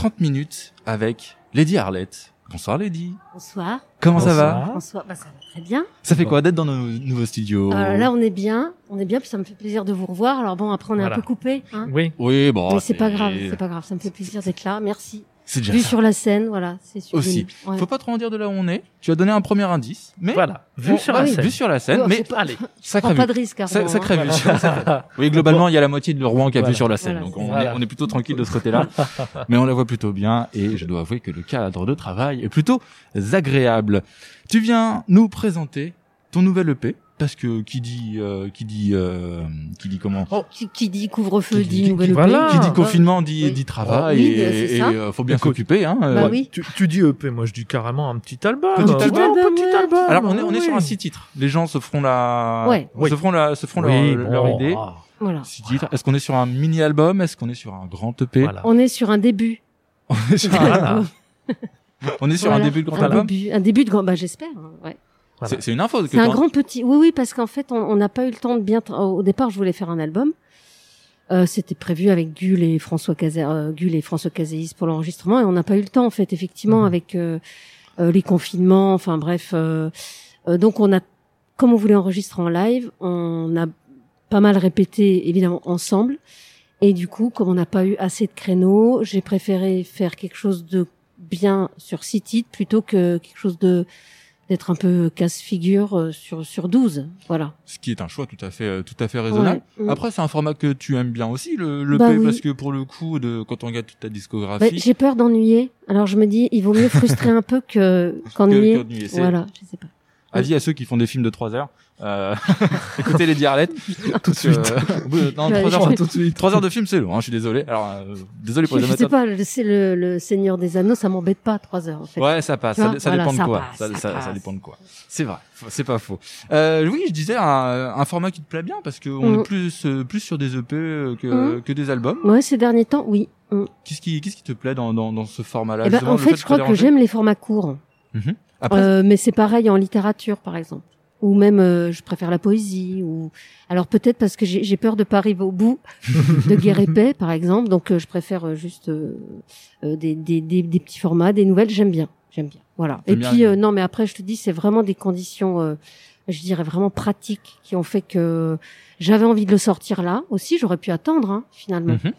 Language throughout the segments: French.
30 minutes avec Lady Arlette. Bonsoir Lady. Bonsoir. Comment ça va Bonsoir. Bonsoir. Bah, ça va très bien. Ça fait quoi d'être dans nos nouveaux studios Euh, là, on est bien. On est bien, puis ça me fait plaisir de vous revoir. Alors bon, après, on est Voilà. un peu coupé. Hein Oui. Oui, bon. Mais c'est pas grave, c'est pas grave. Ça me fait plaisir d'être là. Merci. C'est déjà Vu ça. sur la scène, voilà. C'est sublime. Aussi. Ouais. Faut pas trop en dire de là où on est. Tu as donné un premier indice, mais Voilà. Vu Bon, sur bah la oui. scène. vu sur la scène, mais Allez. sacré Prends pas de risque, Armand, Sa- hein. Sacrée vue. sacrée- Oui, globalement, il y a la moitié de Rouen qui a vu Voilà. sur la scène, Voilà, donc on, est, on est plutôt tranquille de ce côté-là. mais on la voit plutôt bien, et je dois avouer que le cadre de travail est plutôt agréable. Tu viens nous présenter ton nouvel EP, parce que qui dit, euh, qui dit, euh, qui dit comment Qui, qui dit couvre-feu Qui dit dit- nouvelle voilà. Qui dit Ah, confinement dit, oui. dit travail Oui, et, euh, faut bien s'occuper. Hein, euh. Bah Ouais. oui. Tu, tu dis EP, moi je dis carrément un petit album. Un petit Ouais, album, un petit ouais. album. Alors on est on est oui. sur un six titres. Les gens se feront la Ouais. se feront la se feront Oui, leur, bon, leur idée. ah, Voilà. Six titres. Est-ce qu'on est sur un mini album? Est-ce qu'on est sur un grand EP Voilà. On est sur un début. On est sur, Voilà. on est sur Voilà. un début de grand album? Un début de grand. Bah j'espère. hein, Ouais. Voilà. C'est c'est une info C'est un grand petit. Oui, oui, parce qu'en fait, on on n'a pas eu le temps de bien. tra- Au départ, je voulais faire un album. Euh, C'était prévu avec Gull et François Cazé, euh, Gull et François Cazéis pour l'enregistrement, et on n'a pas eu le temps en fait, effectivement, Mhm. avec euh, euh, les confinements. Enfin bref, euh, euh, donc on a, comme on voulait enregistrer en live, on a pas mal répété évidemment ensemble. Et du coup, comme on n'a pas eu assez de créneaux, j'ai préféré faire quelque chose de bien sur six titres plutôt que quelque chose de d'être un peu casse-figure euh, sur sur 12. Voilà. Ce qui est un choix tout à fait euh, tout à fait raisonnable. Ouais. Après c'est un format que tu aimes bien aussi le le Bah oui. parce que pour le coup de quand on regarde toute ta Bah, discographie j'ai peur d'ennuyer. Alors je me dis, il vaut mieux frustrer un peu que qu'ennuyer. voilà, je sais pas. Avis à ceux qui font des films de 3 heures. Euh, écoutez les Arlette. Tout de suite. non, Ouais, 3 heures, tout de suite. 3 heures de film, c'est long, hein, je suis désolé. Alors, euh, désolé pour Je, les je sais amateurs. pas, le, c'est le, le Seigneur des Anneaux, ça m'embête pas trois heures en fait. Ouais, ça passe. Ça, vois, ça voilà, dépend de ça quoi. passe, ça, dépend de quoi. C'est vrai. C'est pas faux. Euh, oui, je disais un, un format qui te plaît bien parce que on Mm. est plus euh, plus sur des EP que Mm. que des albums. Ouais, ces derniers temps, oui. Mm. Qu'est-ce qui qu'est-ce qui te plaît dans dans, dans ce format-là Eh ben, en fait, je crois que j'aime les formats courts. Après, Euh, mais c'est pareil en littérature, par exemple. Ou même, euh, je préfère la poésie. Ou alors peut-être parce que j'ai peur de pas arriver au bout de Guerre et Paix, par exemple. Donc euh, je préfère juste des, des, des, des petits formats, des nouvelles. J'aime bien, j'aime bien. Voilà. Et bien puis euh, non, mais après je te dis, c'est vraiment des conditions, euh, je dirais vraiment pratiques, qui ont fait que j'avais envie de le sortir là. Aussi, j'aurais pu attendre hein, finalement. Mhm.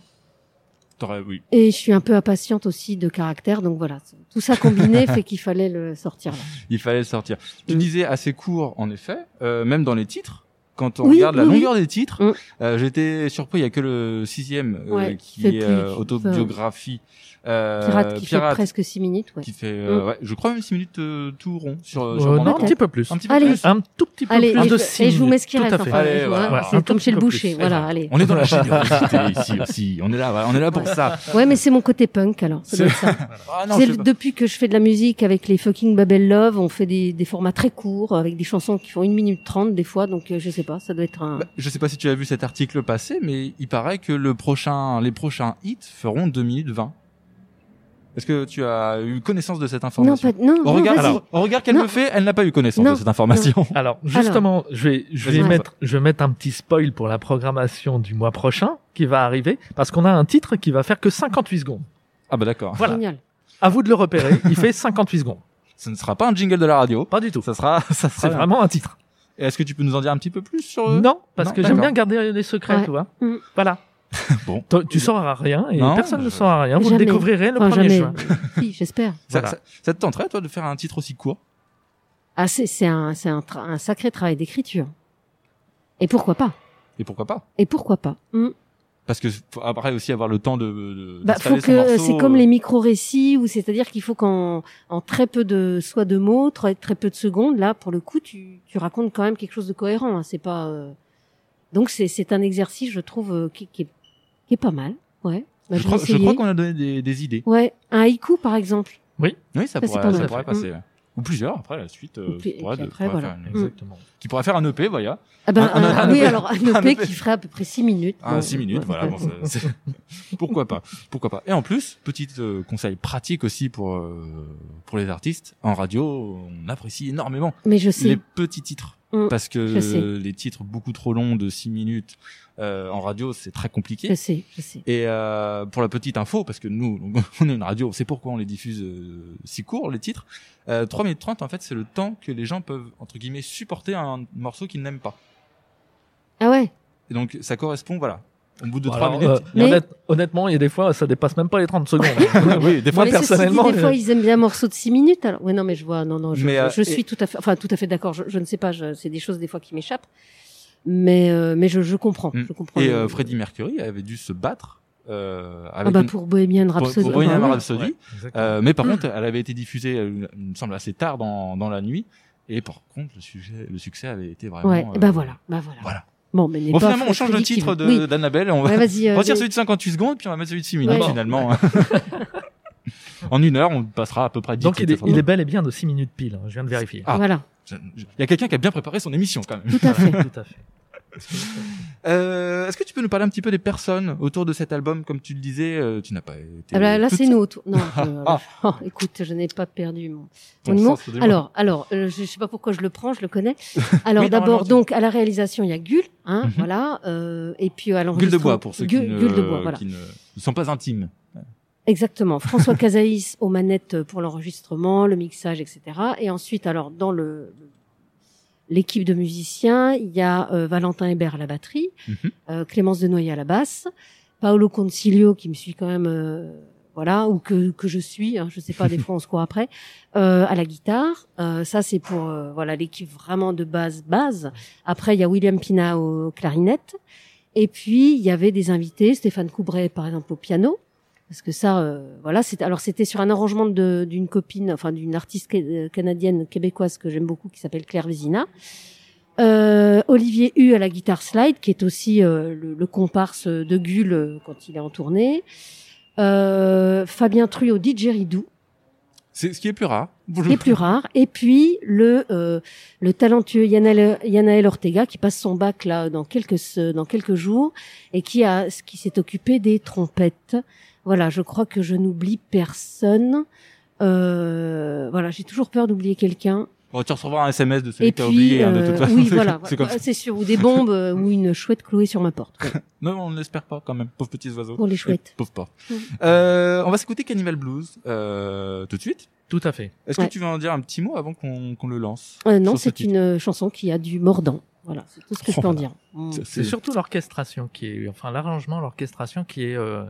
Oui. Et je suis un peu impatiente aussi de caractère, donc voilà. Tout ça combiné fait qu'il fallait le sortir là. Il fallait le sortir. Tu Mm. disais assez court, en effet, euh, même dans les titres. Quand on Oui, regarde la oui, longueur des titres, Mm. euh, j'étais surpris. Il y a que le sixième euh, Ouais, qui est autobiographie. Pirate qui Pirate, fait presque six minutes. Ouais. qui fait, euh, Mm. ouais, je crois même 6 minutes euh, tout rond sur, Euh, sur non, un petit peu plus. Un petit peu Allez. plus. Un tout petit peu Allez, plus et, de je, six et je vous mets ce qui minutes. reste. Enfin, Allez, voilà. c'est comme chez le boucher. plus. Voilà, allez. On est dans la générosité ici aussi. On est là, voilà, on est là pour ça. Ouais, mais c'est mon côté punk alors. Ah C'est pas. depuis que je fais de la musique avec les fucking Babel Love, on fait des, des formats très courts avec des chansons qui font une minute trente des fois, donc euh, je sais pas, ça doit être un. Bah, je sais pas si tu as vu cet article passé, mais il paraît que le prochain, les prochains hits feront 2 minutes 20. Est-ce que tu as eu connaissance de cette non, information pas, non, Au non, regard, vas-y. alors, au regard qu'elle Non. me fait, elle n'a pas eu connaissance Non, de cette information. Alors, justement, je vais, je vais mettre, je vais mettre un petit spoil pour la programmation du mois prochain qui va arriver parce qu'on a un titre qui va faire que 58 secondes. Ah bah d'accord. Voilà. Génial. À vous de le repérer. Il fait 58 secondes. Ce ne sera pas un jingle de la radio. Pas du tout. Ça sera, ça C'est sera vraiment un titre. Et Est-ce que tu peux nous en dire un petit peu plus sur eux? Non, parce Non, que j'aime bien garder les secrets, Ouais. tu vois. Mm. Voilà. Bon. Tu sauras rien et Non, personne ne je- saura rien. Vous Jamais. le découvrirez le Enfin, 1er jamais. juin. Si, j'espère. Ça, Voilà. ça, ça te tenterait, toi, de faire un titre aussi court? Ah, c'est c'est un, c'est un, un sacré travail d'écriture. Et pourquoi pas? Et pourquoi pas? Et pourquoi pas? Mm. Parce que faut après aussi avoir le temps de. de Bah, faut que c'est comme euh, les micro-récits où c'est-à-dire qu'il faut qu'en en très peu de soit de mots, très, très peu de secondes, là pour le coup tu, tu racontes quand même quelque chose de cohérent. Hein, c'est pas euh, donc c'est c'est un exercice je trouve euh, qui, qui, est, qui est pas mal. Ouais. Bah, Je vais crois, je crois qu'on a donné des, des idées. Ouais, un haïku par exemple. Oui, ça, Ça, c'est pourrait, pas ça pourrait passer. Ou plusieurs après la suite. euh, puis- après, voilà. faire Mm. Exactement. Qui pourrait faire un EP, voilà. Ah ben, Un- un- un- un oui, EP. alors un Un EP EP. qui ferait à peu près 6 minutes. Ah, Bon, 6 minutes, voilà. Bon, c'est- Pourquoi pas Pourquoi pas Et en plus, petit euh, conseil pratique aussi pour euh, pour les artistes en radio, on apprécie énormément Mais je sais. les petits titres. Mm, parce que les titres beaucoup trop longs de 6 minutes euh, en radio, c'est très compliqué. Je sais, je sais. Et euh, pour la petite info, parce que nous, on est une radio, on sait pourquoi on les diffuse euh, si court, les titres. Euh, 3 minutes 30, en fait, c'est le temps que les gens peuvent, entre guillemets, supporter un morceau qu'ils n'aiment pas. Ah ouais. Et donc, ça correspond, voilà. Au bout de Bon, 3 alors, minutes. euh, Mais- honnête- honnêtement, il y a des fois, ça dépasse même pas les 30 secondes. oui, des fois, mais ceci dit, personnellement, des fois, euh, ils aiment bien un morceau de 6 minutes. Alors, ouais, non, mais je vois, non, non, je, Mais, je- euh, suis et- tout à fait, enfin, tout à fait d'accord. Je, je ne sais pas, je- c'est des choses des fois qui m'échappent, mais, euh, mais je, je comprends, Mm. je comprends. Et euh, Freddie Mercury avait dû se battre euh, avec ah bah une- pour Bohemian Rhapsody. pour Bohemian bah oui. Rhapsody. Ouais. Euh, mais par contre, elle avait été diffusée, euh, il me semble, assez tard dans, dans la nuit. Et par contre, le succès, le succès avait été vraiment. Ouais, euh, et bah voilà, bah voilà. Voilà. Bon, mais n'est Bon, pas finalement, on change le titre Oui. d'Annabelle et on va Ouais, vas-y. euh, retire des- celui de 58 secondes, puis on va mettre celui de 6 minutes Ouais. finalement. en une heure, on passera à peu près 10 Donc, il titres. est, il est bel et bien de 6 minutes pile. hein, Je viens de vérifier. Ah. Voilà, Il y a quelqu'un qui a bien préparé son émission quand même. tout à fait. Tout à fait. Euh, Est-ce que tu peux nous parler un petit peu des personnes autour de cet album? Comme tu le disais, euh, tu n'as pas été. Ah bah, là, c'est nous. autour. Non, Ah. oh, écoute, je n'ai pas perdu mon, mon sens Alors, alors, euh, je, je sais pas pourquoi je le prends, je le connais. Alors Oui, d'abord, donc à la réalisation, il y a Gull, hein, Mhm. voilà, euh, et puis à Gueule l'enregistrement. de bois pour ceux qui, Gueule- ne, Gueule de bois, voilà. qui ne, ne sont pas intimes. Exactement. François Casaïs aux manettes pour l'enregistrement, le mixage, etc. Et ensuite, alors dans le l'équipe de musiciens, il y a euh, Valentin Hébert à la batterie, Mhm. euh, Clémence Denoyer à la basse, Paolo Concilio qui me suit quand même, euh, voilà, ou que que je suis, hein, je sais pas, des fois on se court après, euh, à la guitare. Euh, ça c'est pour euh, voilà l'équipe vraiment de base base. Après il y a William Pina au clarinette. Et puis il y avait des invités, Stéphane Coubret par exemple au piano parce que ça euh, voilà c'était alors c'était sur un arrangement de d'une copine enfin d'une artiste euh, canadienne québécoise que j'aime beaucoup qui s'appelle Claire Vézina euh, Olivier Hu à la guitare slide qui est aussi euh, le, le comparse de Gull euh, quand il est en tournée Fabien Tru au didgeridoo C'est ce qui est plus rare. ce qui est plus rare et puis le euh, le talentueux Yanaël, Yanaël Ortega qui passe son bac là dans quelques dans quelques jours et qui a qui s'est occupé des trompettes voilà, je crois que je n'oublie personne. Euh, voilà, j'ai toujours peur d'oublier quelqu'un. Bon, tu recevras un SMS de celui Et que t'as puis, oublié, hein, de euh, toute façon. oui, voilà, C'est comme voilà, ça. c'est sûr, ou des bombes, euh, ou une chouette clouée sur ma porte. Non, on ne l'espère pas quand même. Pauvres petits oiseaux. pour les chouettes. Et Pauvres. Mm. Euh, on va s'écouter Cannibal Blues euh, tout de suite. Tout à fait. Est-ce Ouais. que tu veux en dire un petit mot avant qu'on qu'on le lance Euh, non, ce c'est une euh, chanson qui a du mordant. Voilà, c'est tout ce que je peux en Oh, dire. C'est- surtout l'orchestration qui est, enfin l'arrangement, l'orchestration qui est, euh,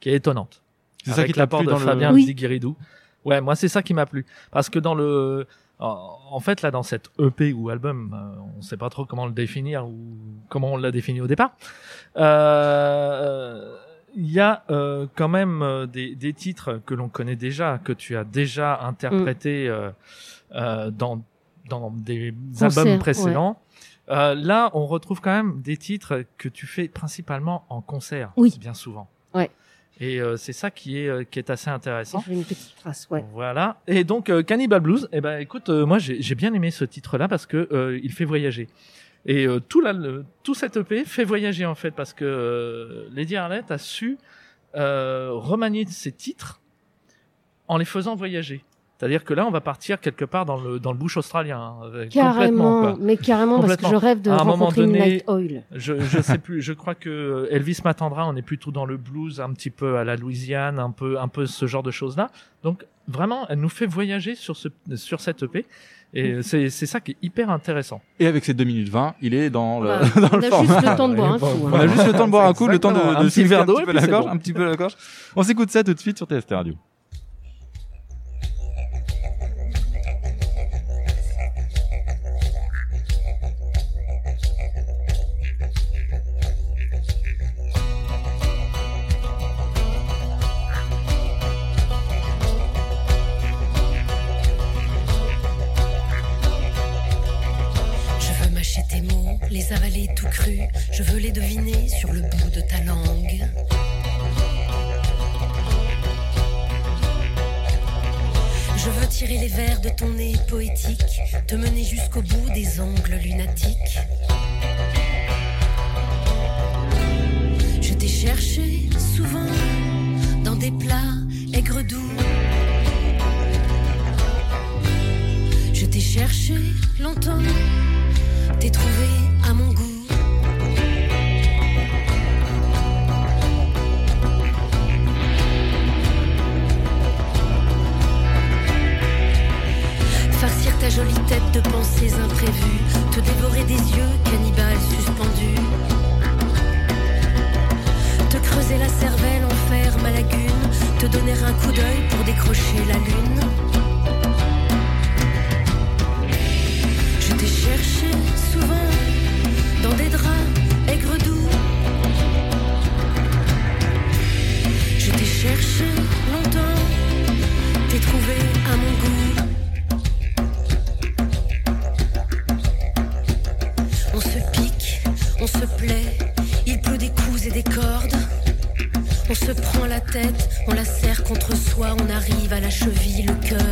qui est étonnante. C'est ça qui t'a plu dans le- Fabien Oui. Ziguiridou. Ouais, moi c'est ça qui m'a plu parce que dans le, en fait là dans cette EP ou album, euh, on sait pas trop comment le définir ou comment on l'a défini au départ. Euh, Il y a euh, quand même des, des titres que l'on connaît déjà, que tu as déjà interprétés euh, euh, dans dans des Concert, albums précédents. Là, on retrouve quand même des titres que tu fais principalement en concert, Oui. bien souvent. Et euh, c'est ça qui est euh, qui est assez intéressant. Une petite trace, ouais. Voilà. Et donc euh, Cannibal Blues, eh ben écoute, euh, moi j'ai bien aimé ce titre-là parce que euh, il fait voyager. Et euh, tout là, le, tout cet EP fait voyager en fait parce que euh, Lady Arlette a su euh, remanier ses titres en les faisant voyager. C'est-à-dire que là, on va partir quelque part dans le dans le bush australien, hein, complètement. Carrément, Quoi. mais carrément, parce que je rêve de À un moment rencontrer donné- Midnight Oil. Je je sais plus. Je crois que Elvis m'attendra. On est plutôt dans le blues, un petit peu à la Louisiane, un peu un peu ce genre de choses là. Donc vraiment, elle nous fait voyager sur ce sur cette EP. Et c'est c'est ça qui est hyper intéressant. Et avec ces 2 minutes 20, il est dans le, Voilà. dans On le a format. juste le temps de boire un coup. hein. On a juste le temps de boire un coup, le temps de, de Un petit verre un d'eau petit peu la gorge, bon. un petit peu la gorge. On s'écoute ça tout de suite sur TST Radio. Je veux les deviner sur le bout de ta langue. Je veux tirer les vers de ton nez poétique, te mener jusqu'au bout des ongles lunatiques. De pensées imprévues, te dévorer des yeux, on arrive à la cheville, le cœur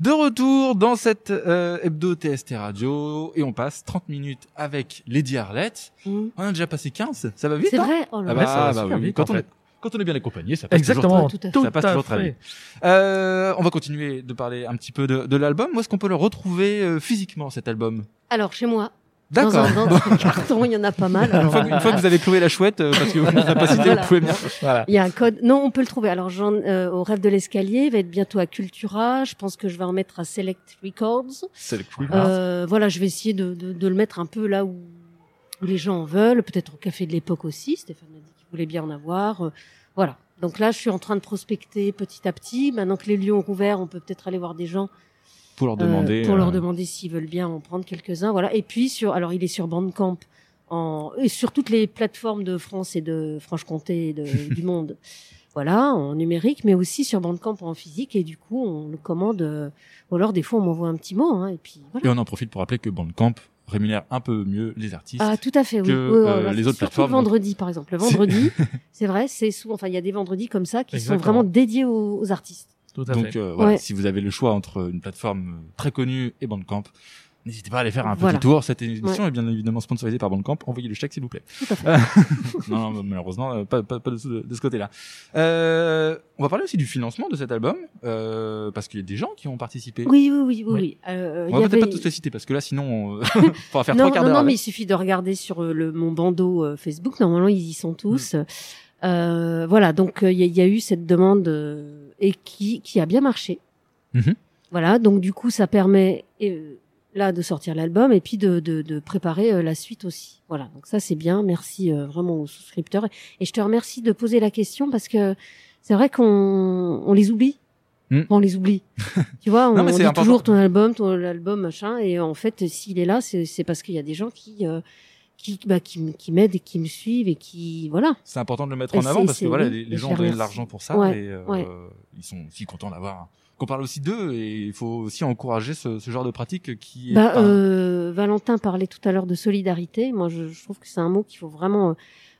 De retour dans cette euh, hebdo TST radio et on passe 30 minutes avec Lady Arlette. Mmh. On a déjà passé 15, ça va vite C'est hein? vrai Oh là Ah là. bah, ça va bah super oui, vite, quand, en on, fait. Quand on est bien accompagné, ça passe Exactement, tout à fait. Ça passe à toujours très. Euh, on va continuer de parler un petit peu de, de l'album. Où est-ce qu'on peut le retrouver euh, physiquement cet album? Alors, chez moi, dans D'accord. un, dans un carton, il y en a pas mal. Une fois, que- une fois que vous avez cloué la chouette, euh, parce que vous n'avez pas cité, Voilà. vous pouvez venir. Voilà. Il y a un code. Non, on peut le trouver. Alors, j'en, euh, au rêve de l'escalier, il va être bientôt à Cultura. Je pense que je vais en mettre à Select Records. C'est le coup. Euh, voilà, je vais essayer de, de, de le mettre un peu là où, où les gens en veulent. Peut-être au café de l'époque aussi. Stéphane m'a dit qu'il voulait bien en avoir. Euh, voilà. Donc là, je suis en train de prospecter petit à petit. Maintenant que les lieux ont rouvert, on peut peut-être aller voir des gens Pour leur euh, demander. pour euh, leur demander s'ils veulent bien en prendre quelques-uns. Voilà. Et puis sur, alors il est sur Bandcamp en et sur toutes les plateformes de France et de Franche-Comté et de- du monde. Voilà, en numérique, mais aussi sur Bandcamp en physique. Et du coup, on le commande. euh, ou alors des fois, on m'envoie un petit mot. Hein, et puis voilà. Et on en profite pour rappeler que Bandcamp rémunère un peu mieux les artistes. Ah, tout à fait, oui. que, Oui, oui, euh, les autres plateformes. le vendredi, par exemple. Le vendredi, c'est vrai, c'est souvent, enfin, il y a des vendredis comme ça qui Exactement. sont vraiment dédiés aux, aux artistes. Tout à Donc fait. euh, voilà, Ouais. si vous avez le choix entre une plateforme euh, très connue et Bandcamp, n'hésitez pas à aller faire un Voilà. petit tour. Cette émission est bien évidemment sponsorisée par Bandcamp. Envoyez le chèque s'il vous plaît. Tout à fait. non, non, malheureusement, euh, pas, pas, pas de, ce- de ce côté-là. Euh, on va parler aussi du financement de cet album, euh, parce qu'il y a des gens qui ont participé. Oui, oui, oui, oui. Oui. Euh, On va peut-être avait... pas tous les citer, parce que là, sinon, on va faire non, trois quarts non, d'heure. non, mais avec. il suffit de regarder sur euh, le, mon bandeau euh, Facebook. Normalement, ils y sont tous. Euh, voilà, donc euh, il y, a- il y a eu cette demande euh, et qui, qui a bien marché. Mhm. Voilà, donc du coup, ça permet euh, là de sortir l'album et puis de, de, de préparer euh, la suite aussi. Voilà, donc ça c'est bien. Merci euh, vraiment aux souscripteurs et je te remercie de poser la question parce que c'est vrai qu'on on les oublie. Mm. On les oublie. tu vois, on, Non, dit important. toujours ton album, ton album, machin, et en fait, s'il est là, c'est c'est parce qu'il y a des gens qui euh, qui bah, qui, qui m'aident et qui me suivent et qui voilà. C'est important de le mettre Et en avant parce que voilà, les, gens ont donné de l'argent pour ça Ouais, et euh, ouais. ils sont aussi contents d'avoir qu'on parle aussi d'eux et il faut aussi encourager ce, ce genre de pratique qui est Bah, pas- euh, Valentin parlait tout à l'heure de solidarité. Moi, je, je trouve que c'est un mot qu'il faut vraiment,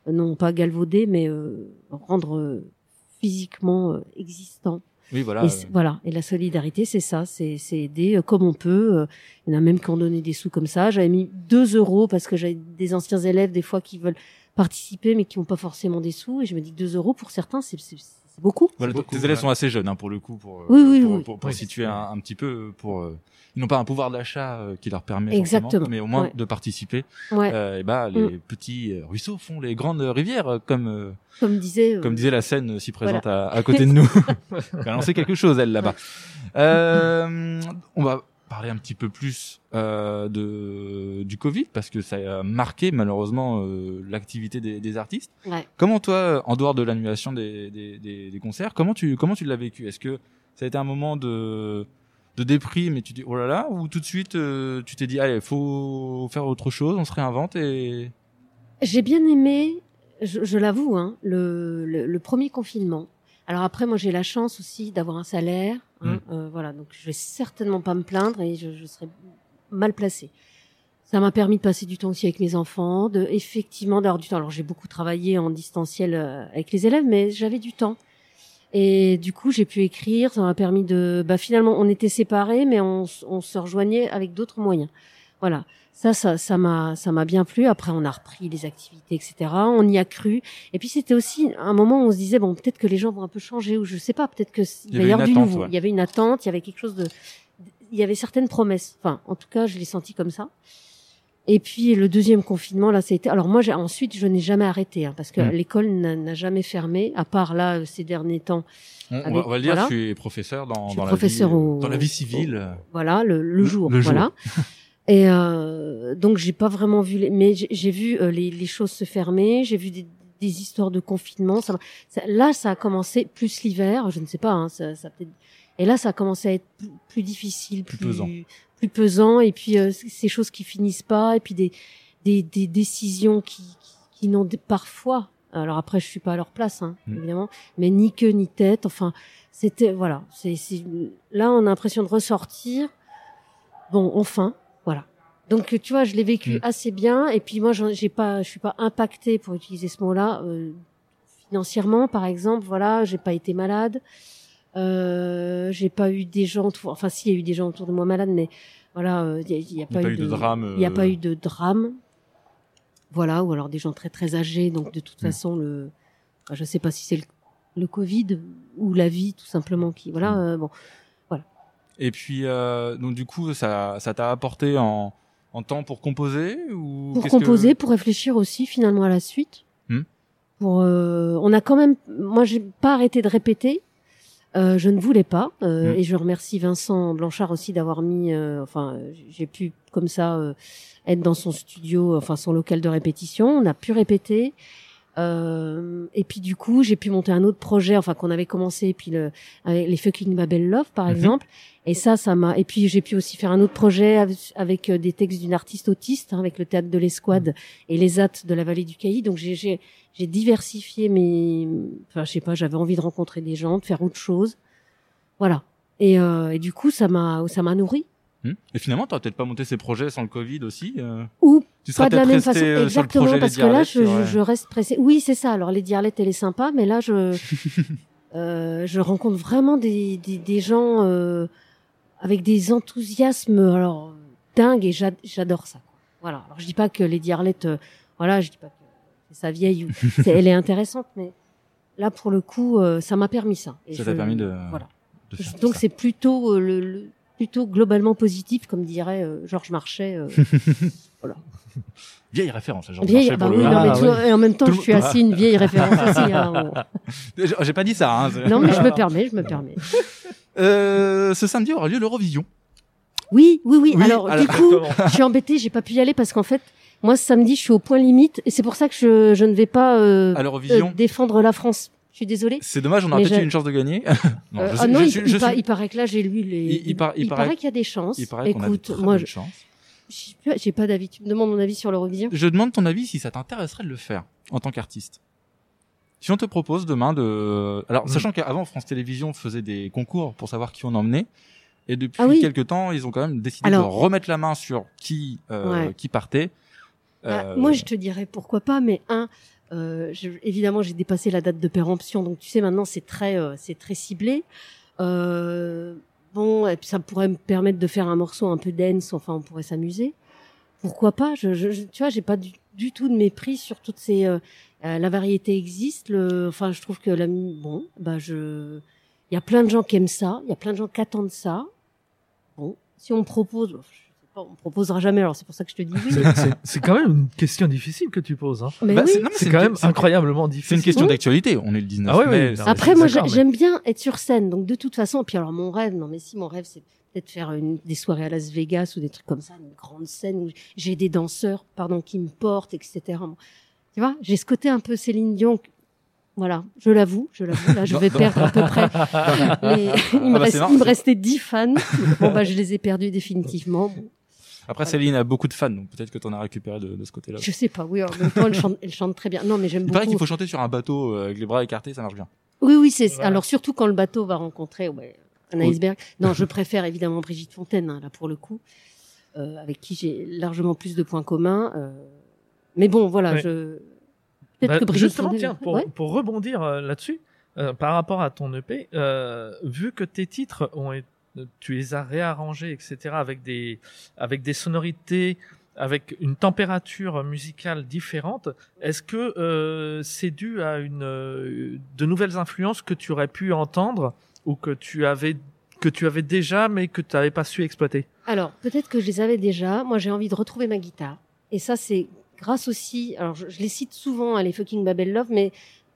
euh, non pas galvauder, mais euh, rendre euh, physiquement euh, existant. oui voilà Et voilà. Et la solidarité, c'est ça, c'est aider comme on peut. Il y en a même qui ont donné des sous comme ça. J'avais mis 2 euros parce que j'avais des anciens élèves des fois qui veulent participer mais qui n'ont pas forcément des sous. Et je me dis que 2 euros pour certains, c'est c'est- beaucoup. Voilà, beaucoup, tes élèves ouais. sont assez jeunes hein, pour le coup pour euh, Oui, oui, pour, oui. pour, pour Oui. situer un, un petit peu pour euh, ils n'ont pas un pouvoir d'achat euh, qui leur permet Exactement. mais au moins Ouais. de participer Ouais. euh, et bah les petits euh, ruisseaux font les grandes rivières comme euh, comme disait. euh, comme disait la scène euh, si présente à, à côté de nous. Elle a lancé quelque chose, elle, là-bas. Euh, on va parler un petit peu plus euh, de du Covid, parce que ça a marqué, malheureusement, euh, l'activité des, des artistes. Ouais. Comment toi, en dehors de l'annulation des, des, concerts, comment tu, comment tu l'as vécu? Est-ce que ça a été un moment de de déprime et tu dis oh là là ou tout de suite euh, tu t'es dit allez faut faire autre chose on se réinvente et J'ai bien aimé, je, je l'avoue, hein, le, le, le premier confinement. Alors après, moi, j'ai la chance aussi d'avoir un salaire. Hein, euh, voilà, donc je vais certainement pas me plaindre et je, je serai mal placée. Ça m'a permis de passer du temps aussi avec mes enfants, de effectivement d'avoir du temps. Alors j'ai beaucoup travaillé en distanciel euh, avec les élèves, mais j'avais du temps. Et du coup, j'ai pu écrire. Ça m'a permis de. Bah finalement, on était séparés, mais on, on se rejoignait avec d'autres moyens. Voilà. Ça, ça, ça m'a, ça m'a bien plu. Après, on a repris les activités, etc. On y a cru. Et puis, c'était aussi un moment où on se disait bon, peut-être que les gens vont un peu changer, ou je sais pas, peut-être que Il y va avoir du nouveau. ouais. Il y avait une attente. Il y avait quelque chose de. Il y avait certaines promesses. Enfin, en tout cas, je l'ai senti comme ça. Et puis le deuxième confinement, là, c'était. Alors moi, j'ai ensuite, je n'ai jamais arrêté hein, parce que Mm. l'école n'a n'a jamais fermé, à part là euh, ces derniers temps. on, on va, Avec- on va le dire voilà. professeur dans, Je suis dans professeur la vie au- dans la vie civile Voilà, le, jour. le jour. Et euh, donc j'ai pas vraiment vu, les... mais j'ai- vu euh, les, les choses se fermer. J'ai vu des, des histoires de confinement. Ça, ça- là, ça a commencé plus l'hiver. Je ne sais pas. Hein, ça, ça peut-être- Et là, ça a commencé à être plus, plus difficile, Plus plus, pesant. plus pesant. Et puis euh, ces choses qui finissent pas. Et puis des des, des décisions qui qui, qui n'ont parfois. Alors après, je suis pas à leur place, hein, Mm. évidemment, mais ni queue ni tête. Enfin, c'était voilà. C'est là, on a l'impression de ressortir. Bon, enfin. Donc tu vois, je l'ai vécu Mm. assez bien. Et puis moi, j'ai pas, je suis pas impactée pour utiliser ce mot-là euh, financièrement, par exemple. Voilà, j'ai pas été malade. Euh, j'ai pas eu des gens, autour- enfin si, il y a eu des gens autour de moi malades, mais voilà, euh, il y a, il y a n'y a pas, eu de drame il n'y a euh, pas eu de drame. Voilà, ou alors des gens très très âgés. Donc de toute Mm. façon, le, enfin, je sais pas si c'est le, le Covid ou la vie tout simplement qui, voilà. Mm. euh, bon, et puis euh, donc du coup ça ça t'a apporté en en temps pour composer ou pour que- composer, pour réfléchir aussi finalement à la suite. Hmm. Pour, euh, on a quand même, moi j'ai pas arrêté de répéter. Euh, je ne voulais pas, euh, Hmm. et je remercie Vincent Blanchard aussi d'avoir mis, euh, enfin, j'ai pu comme ça euh, être dans son studio, enfin son local de répétition. On a pu répéter, euh, et puis du coup j'ai pu monter un autre projet, enfin qu'on avait commencé, et puis le, avec les Fucking Babel Love par Mhm. exemple. Et ça, ça m'a. Et puis j'ai pu aussi faire un autre projet avec, avec, euh, des textes d'une artiste autiste, hein, avec le théâtre de l'Escouade et les AT de la vallée du Cailly. Donc j'ai diversifié mes. Enfin, je sais pas. J'avais envie de rencontrer des gens, de faire autre chose. Voilà. Et, euh, et du coup, ça m'a ça m'a nourri. Hmm et finalement t'aurais peut-être pas monté ces projets sans le Covid aussi euh, Ou tu serais pas de la même façon. euh, sur le Exactement, projet parce que là, je, ouais. je reste pressée. Oui, c'est ça. Alors, les Diarlettes, elle est sympa, mais là, je, euh, je rencontre vraiment des, des, des gens euh, avec des enthousiasmes alors dingues et j'ad- j'adore ça. Voilà. Alors, je dis pas que les Diarlettes, euh, voilà, je dis pas que c'est sa vieille ou c'est- elle est intéressante, mais là, pour le coup, euh, ça m'a permis ça. Et ça t'a permis de, Voilà. de faire tout Donc, c'est plutôt le, le- plutôt globalement positif, comme dirait euh, Georges Marchais. euh, vieille référence Georges Vieille, Marchais, bah pour oui, le- non, mais Ah, tu vois, et en même temps, Tout je suis assis une vieille référence aussi. hein, bon. J'ai- pas dit ça hein, Non, mais je me permets, je me permets. Euh, ce samedi aura lieu l'Eurovision Oui, oui, oui. Oui, alors, alors- du coup, je suis embêtée, j'ai pas pu y aller parce qu'en fait, moi, ce samedi, je suis au point limite et c'est pour ça que je, je ne vais pas euh, à euh, l'Eurovision défendre la France. Suis désolée. c'est dommage on aurait peut-être eu une chance de gagner non, Euh, je ah sais- non, je il, suis- paraît que là, j'ai lu les. Il- il par- il paraît- qu'il y a des chances. il paraît a Écoute, très moi, j'ai pas d'avis. Tu me demandes mon avis sur l'Eurovision Je demande ton avis si ça t'intéresserait de le faire en tant qu'artiste. Si on te propose demain de, alors Mm. sachant qu'avant France Télévisions faisait des concours pour savoir qui on emmenait, et depuis Ah oui. quelques temps ils ont quand même décidé Alors- de remettre la main sur qui euh, Ouais. qui partait. Bah, Euh, moi, je te dirais pourquoi pas, mais un, je- évidemment, j'ai dépassé la date de péremption, donc tu sais, maintenant, c'est très, euh, c'est très ciblé. Euh, bon, et puis ça pourrait me permettre de faire un morceau un peu dense, enfin, on pourrait s'amuser. Pourquoi pas? Je, Tu vois, j'ai pas du, tout de mépris sur toutes ces. euh, euh, la variété existe. Enfin, je trouve que la, bon, bah, je, il y a plein de gens qui aiment ça, il y a plein de gens qui attendent ça. Bon, si on me propose, pas, on proposera jamais. Alors c'est pour ça que je te dis oui. C'est- c'est- C'est quand même une question difficile que tu poses. Hein. Bah, oui. c'est- C'est quand même c'est- incroyablement C'est difficile. une question Oui. d'actualité. On est le 19 Ah oui, oui, mai. non, c'est- Après, moi, mais- j'aime bien être sur scène. Donc, de toute façon, puis alors, mon rêve, non, mais si, mon rêve, c'est peut-être faire une, des soirées à Las Vegas ou des trucs comme ça, une grande scène où j'ai des danseurs, pardon, qui me portent, etc. Bon. Tu vois, j'ai ce côté un peu Céline Dion Voilà, je l'avoue, je l'avoue. Là, je vais perdre à peu près. les- Il, me bah, reste- c'est marrant, il me c'est- restait 10 fans. Bon, bah, je les ai perdus définitivement. Bon, Après, Céline a beaucoup de fans, donc peut-être que t'en as récupéré de, de ce côté-là. je sais pas, oui, en même temps, elle chante, elle chante très bien. Non, mais j'aime Il paraît beaucoup. qu'il faut chanter sur un bateau euh, avec les bras écartés, ça marche bien. Oui, oui, c'est Voilà. alors surtout quand le bateau va rencontrer ouais, un Oui. iceberg. Non, je préfère évidemment Brigitte Fontaine hein, là pour le coup, euh, avec qui j'ai largement plus de points communs. euh, mais bon, voilà, Ouais. je peut-être Bah, que Brigitte justement, Fontaine- tiens, pour, ouais. pour rebondir euh, là-dessus, euh, par rapport à ton EP, euh, vu que tes titres ont été, tu les as réarrangés, etc., avec des, avec des sonorités, avec une température musicale différente, est-ce que euh, c'est dû à une, euh, de nouvelles influences que tu aurais pu entendre ou que tu avais, que tu avais déjà, mais que tu n'avais pas su exploiter? Alors peut-être que je les avais déjà. Moi, j'ai envie de retrouver ma guitare. Et ça, c'est grâce aussi. Alors je, je les cite souvent, hein, les fucking Babel Love, mais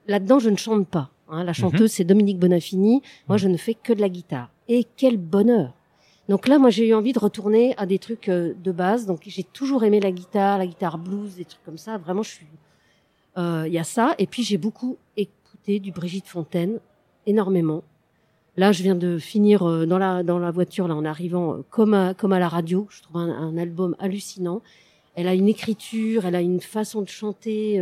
là-dedans, je ne chante pas. hein. La chanteuse, c'est Dominique Bonafini. Moi, je ne fais que de la guitare. Et quel bonheur Donc là, moi, j'ai eu envie de retourner à des trucs euh, de base. Donc j'ai toujours aimé la guitare, la guitare blues, des trucs comme ça. Vraiment, je suis. euh, Il y a ça. Et puis j'ai beaucoup écouté du Brigitte Fontaine, énormément. Là, je viens de finir euh, dans la dans la voiture là en arrivant comme à, comme à la radio. Je trouve un, un album hallucinant. Elle a une écriture, elle a une façon de chanter.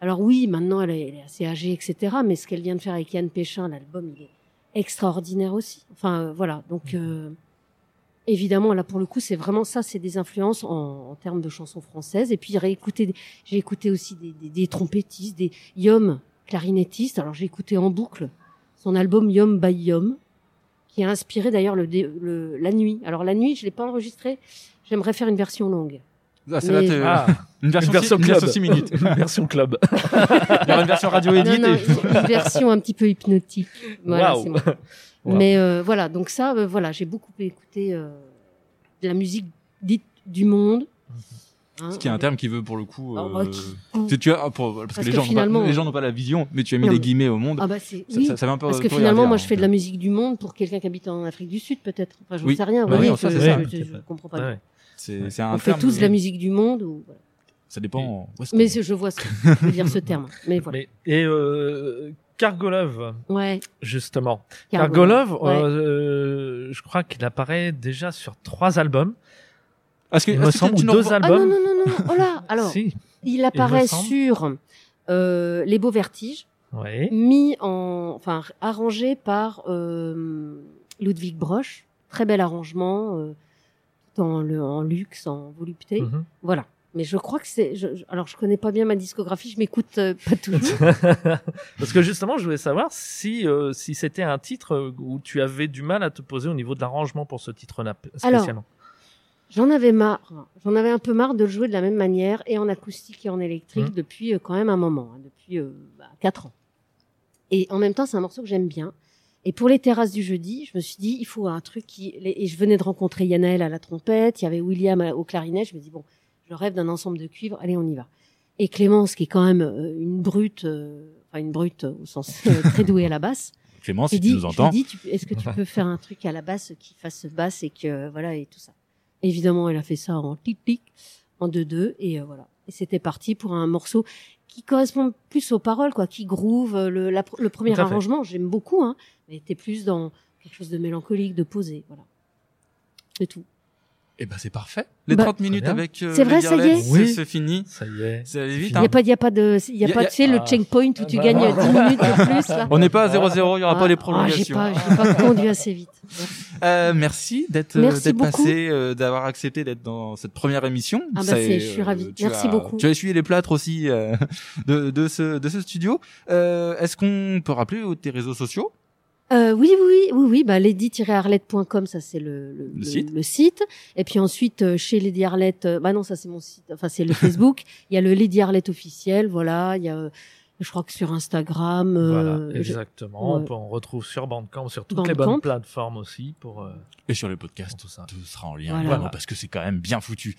alors oui, maintenant elle est, elle est assez âgée, etc. Mais ce qu'elle vient de faire avec Yann Péchin, l'album, il est extraordinaire aussi. Enfin euh, voilà, donc euh, évidemment là pour le coup c'est vraiment ça, c'est des influences en, en termes de chansons françaises. Et puis j'ai écouté aussi des, des, des trompettistes, des yom clarinettistes. Alors j'ai écouté en boucle son album Yom by Yom, qui a inspiré d'ailleurs le, le la nuit. Alors la nuit, je l'ai pas enregistré. J'aimerais faire une version longue. Ah, c'est là, Mais- t'es- Ah, une version, une version six- une club. version six minutes. Une version club. Il y aura une version radio Non, édite. non, et- une version un petit peu hypnotique. Voilà, Waouh. c'est moi. Wow. Mais euh, voilà, donc ça, euh, voilà, j'ai beaucoup écouté euh, de la musique dite du monde. Hein, Ce qui est un terme qui veut pour le coup. Ah, euh, bah, qui- tu, tu as, pour, parce, Parce que les que gens, n'ont finalement- pas, les gens n'ont pas la vision, mais tu as mis Non, des mais- guillemets au monde. Ah bah c'est Ça- oui. ça, ça va un peu Parce que finalement, dire, moi, hein. je fais de la musique du monde pour quelqu'un qui habite en Afrique du Sud, peut-être. Enfin, je Oui. ne sais rien. Bah oui, je, c'est ça. je- je- je comprends pas. Ouais. C'est c'est un On fait tous de la musique du monde. Ou... voilà. Ça dépend. où est-ce Mais je vois ce que veut dire ce terme. Mais voilà. Mais, et euh, Kargolov, Ouais. justement. Kargolov, Kargolov, ouais. euh, je crois qu'il apparaît déjà sur trois albums. Est-ce que, Il est-ce me que semble, nous deux revois- Ah non, albums. non, non, non. Oh là Alors, Si. il apparaît sur euh, Les Beaux Vertiges, Oui. mis en. Enfin, arrangé par euh, Ludwig Broch. Très bel arrangement, tout en, le, en luxe, en volupté. Mhm. Voilà. Mais je crois que c'est. alors, je connais pas bien ma discographie, je m'écoute euh, pas toujours. Parce que justement, je voulais savoir si, euh, si c'était un titre euh, où tu avais du mal à te poser au niveau de l'arrangement pour ce titre-là spécialement. J'en avais marre. J'en avais un peu marre de le jouer de la même manière, et en acoustique et en électrique, Mhm. depuis euh, quand même un moment, hein, depuis bah, quatre ans. Et en même temps, c'est un morceau que j'aime bien. Et pour les terrasses du jeudi, je me suis dit, il faut un truc qui. Et je venais de rencontrer Yanaël à la trompette, il y avait William au clarinet. Je me dis, bon, je rêve d'un ensemble de cuivres, allez, on y va. Et Clémence, qui est quand même euh, une brute, euh, enfin une brute au sens euh, très douée à la basse, Clément, j'ai si dit, tu nous je lui entends. ai dit, tu- est-ce que tu peux faire un truc à la basse qui fasse basse et que voilà et tout ça. Évidemment, elle a fait ça en tic, en deux deux et euh, voilà. Et c'était parti pour un morceau qui correspond plus aux paroles, quoi, qui groove. euh, Le, la- le premier arrangement, j'aime beaucoup, hein, mais t'es plus dans quelque chose de mélancolique, de posé, voilà. C'est tout. Eh ben, c'est parfait. Les Bah, 30 minutes avec euh, C'est vrai, les ça y est Oui. C'est fini. Ça y est. Ça allait vite, Il hein. y a pas, il y a pas de, il y a Y a- pas, tu sais, le Ah. checkpoint où tu Bah, gagnes non. 10 minutes de plus, là. On n'est pas à 0-0, il y aura pas les Ah, prolongations. j'ai pas, j'ai pas conduit assez vite. Euh, merci d'être euh, d'être passé, euh, d'avoir accepté d'être dans cette première émission. Ah bah c'est- est, je suis euh, ravie. tu Merci as- beaucoup. Tu as essuyé les plâtres aussi euh, de, de ce de ce studio. Euh, Est-ce qu'on peut rappeler euh, tes réseaux sociaux? Euh, oui, oui, oui, oui. Bah, lady-arlette.com, ça c'est le, le, Le site. le site. Et puis ensuite, euh, chez Lady Arlette, euh, bah non, ça c'est mon site. Enfin, c'est le Facebook. Il y a le Lady Arlette officiel, voilà. Il y a, euh, je crois que sur Instagram. Voilà, euh, je- exactement. ouais. On, retrouve sur Bandcamp, sur toutes les bonnes plateformes aussi pour. euh, et sur les podcasts tout ça. Tout sera en lien, Voilà. vraiment, parce que c'est quand même bien foutu.